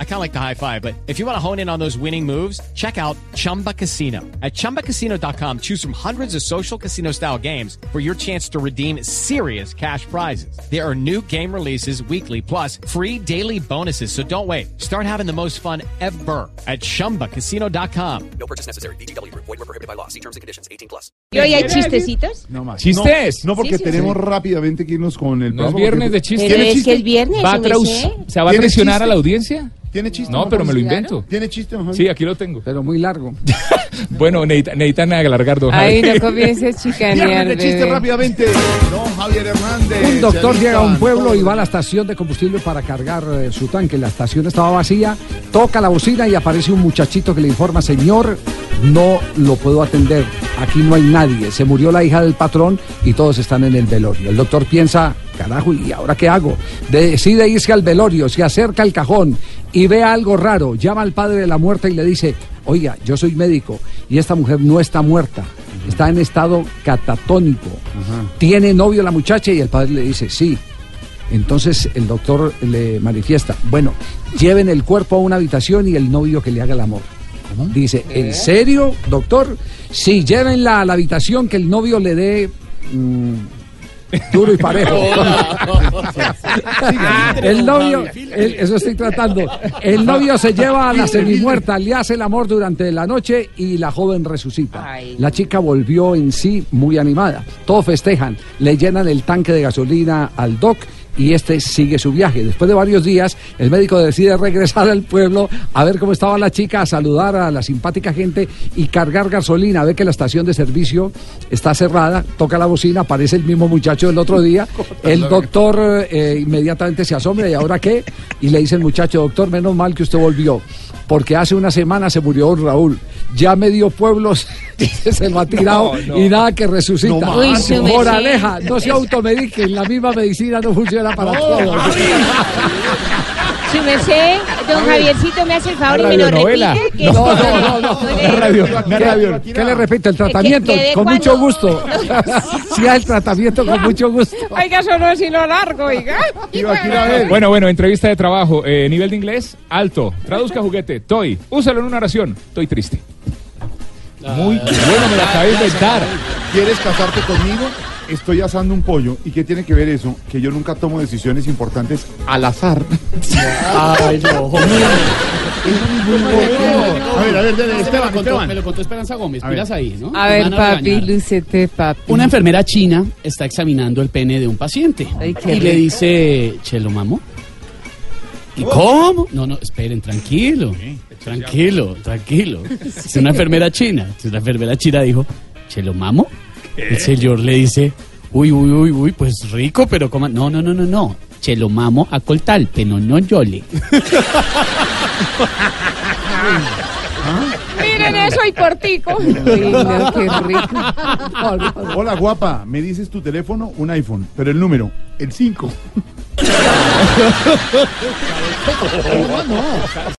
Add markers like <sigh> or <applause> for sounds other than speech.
I kind of like the high five, but if you want to hone in on those winning moves, check out Chumba Casino. At chumbacasino.com, choose from hundreds of social casino style games for your chance to redeem serious cash prizes. There are new game releases weekly, plus free daily bonuses. So don't wait. Start having the most fun ever at chumbacasino.com. No purchase necessary. BGW. Void were prohibited by law. See terms and conditions. 18 plus. ¿Y hoy hay chistecitos? No más. ¿Chistes? No, no, porque Sí, sí, tenemos rápidamente que irnos con el ¿No es viernes porque- de chistes? Pero ¿Tiene es chiste? que es viernes, ¿Va a su ¿Se va a ¿Tiene traicionar a la audiencia? ¿Tiene chiste? No, pero me lo invento. ¿Tiene chiste, Pablo? Sí, aquí lo tengo. pero muy largo. <laughs> Bueno, necesita- necesitan alargar, don Ay, no <laughs> comiences chicanear, chiste rápidamente. Don Javier Hernández. Un doctor llega a un pueblo y va a la estación de combustible para cargar eh, su tanque. La estación estaba vacía, toca la bocina y aparece un muchachito que le informa, señor, no lo puedo atender, aquí no hay nadie, se murió la hija del patrón y todos están en el velorio. El doctor piensa, carajo, ¿y ahora qué hago? Decide irse al velorio, se acerca al cajón y ve algo raro, llama al padre de la muerta y le dice, oiga, yo soy médico y esta mujer no está muerta. Está en estado catatónico. ¿Tiene novio la muchacha? Y el padre le dice, sí. Entonces el doctor le manifiesta, bueno, lleven el cuerpo a una habitación y el novio que le haga el amor. Dice, ¿en serio, doctor? Sí, llévenla a la habitación que el novio le dé mm, duro y parejo. <laughs> <laughs> el novio, el- eso estoy tratando. El novio se lleva a la semimuerta, le hace el amor durante la noche y la joven resucita. La chica volvió en sí muy animada. Todos festejan, le llenan el tanque de gasolina al doc y este sigue su viaje. Después de varios días, el médico decide regresar al pueblo a ver cómo estaba la chica, a saludar a la simpática gente y cargar gasolina. Ve que la estación de servicio está cerrada, toca la bocina, aparece el mismo muchacho del otro día. <laughs> El doctor eh, inmediatamente se asombra y ahora qué? Y le dice el muchacho, doctor, menos mal que usted volvió. Porque hace una semana se murió don Raúl. Ya medio pueblo <laughs> se se lo ha tirado No, no. y nada que resucita. No más. Uy. Moraleja, no se automediquen, la misma medicina no funciona para todos. <laughs> Su merced, don Javiercito, me hace el favor y me lo repite. que No, no, no, no. Bien. radio. ¿Qué le repito? El tratamiento, con cuando- mucho gusto. <laughs> Sí, el <laughs> tratamiento con mucho gusto. Oiga, eso no es sino largo, oiga. <laughs> Iba aquí a ver. Bueno, bueno, entrevista de trabajo. Eh, nivel de inglés, alto. Traduzca juguete. Toy. Úsalo en una oración. Estoy triste. Muy bueno, me lo acabé de inventar. ¿Quieres casarte conmigo? Estoy asando un pollo. ¿Y qué tiene que ver eso? Que yo nunca tomo decisiones importantes al azar. <laughs> Ay, no. <laughs> A ver, a ver, dale, me, lo Esteban, contó, Esteban. me lo contó Esperanza Gómez, A ver. miras ahí, ¿no? A ver, van papi, regañar. lucete, papi. Una enfermera china está examinando el pene de un paciente Ay, qué y le rico. dice, ¿Chelo mamo? ¿Y cómo? No, no, esperen, tranquilo, tranquilo, tranquilo. <laughs> Es una enfermera china. Entonces la enfermera china dijo, ¿Chelo mamo? El señor le dice, uy, uy, uy, uy, pues rico, pero coma. No, no, no, no, no. Chelo mamo a coltal, pero no yole. <laughs> Miren eso y no, <laughs> qué rico. Hola, guapa. Me dices tu teléfono, un iPhone, pero el número, el 5. <laughs>